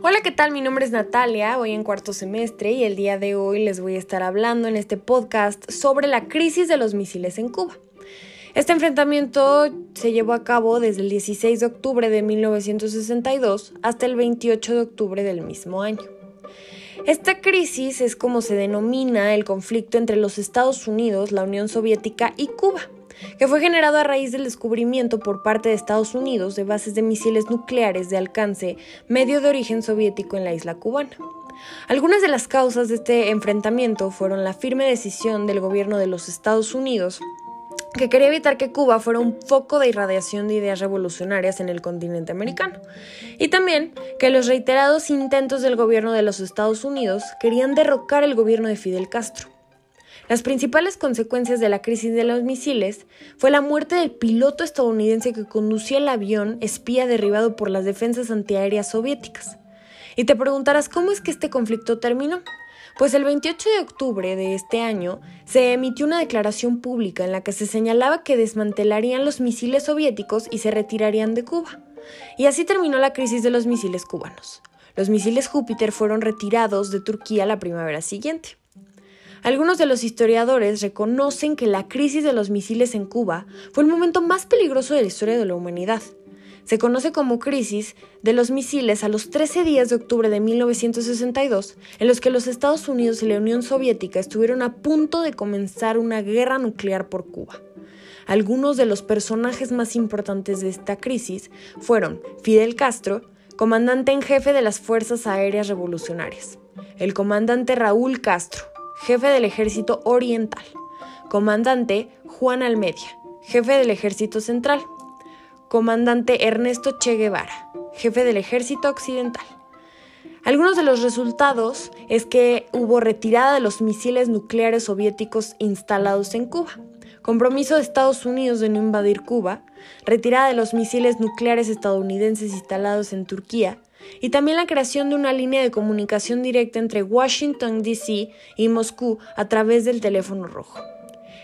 Hola, ¿qué tal? Mi nombre es Natalia, voy en cuarto semestre y el día de hoy les voy a estar hablando en este podcast sobre la crisis de los misiles en Cuba. Este enfrentamiento se llevó a cabo desde el 16 de octubre de 1962 hasta el 28 de octubre del mismo año. Esta crisis es como se denomina el conflicto entre los Estados Unidos, la Unión Soviética y Cuba que fue generado a raíz del descubrimiento por parte de Estados Unidos de bases de misiles nucleares de alcance medio de origen soviético en la isla cubana. Algunas de las causas de este enfrentamiento fueron la firme decisión del gobierno de los Estados Unidos que quería evitar que Cuba fuera un foco de irradiación de ideas revolucionarias en el continente americano, y también que los reiterados intentos del gobierno de los Estados Unidos querían derrocar el gobierno de Fidel Castro. Las principales consecuencias de la crisis de los misiles fue la muerte del piloto estadounidense que conducía el avión espía derribado por las defensas antiaéreas soviéticas. Y te preguntarás cómo es que este conflicto terminó. Pues el 28 de octubre de este año se emitió una declaración pública en la que se señalaba que desmantelarían los misiles soviéticos y se retirarían de Cuba. Y así terminó la crisis de los misiles cubanos. Los misiles Júpiter fueron retirados de Turquía la primavera siguiente. Algunos de los historiadores reconocen que la crisis de los misiles en Cuba fue el momento más peligroso de la historia de la humanidad. Se conoce como crisis de los misiles a los 13 días de octubre de 1962, en los que los Estados Unidos y la Unión Soviética estuvieron a punto de comenzar una guerra nuclear por Cuba. Algunos de los personajes más importantes de esta crisis fueron Fidel Castro, comandante en jefe de las Fuerzas Aéreas Revolucionarias, el comandante Raúl Castro, jefe del Ejército Oriental. Comandante Juan Almedia, jefe del Ejército Central. Comandante Ernesto Che Guevara, jefe del Ejército Occidental. Algunos de los resultados es que hubo retirada de los misiles nucleares soviéticos instalados en Cuba, compromiso de Estados Unidos de no invadir Cuba, retirada de los misiles nucleares estadounidenses instalados en Turquía, y también la creación de una línea de comunicación directa entre Washington, D.C. y Moscú a través del teléfono rojo.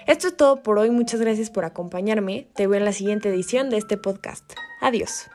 Esto es todo por hoy, muchas gracias por acompañarme, te veo en la siguiente edición de este podcast. Adiós.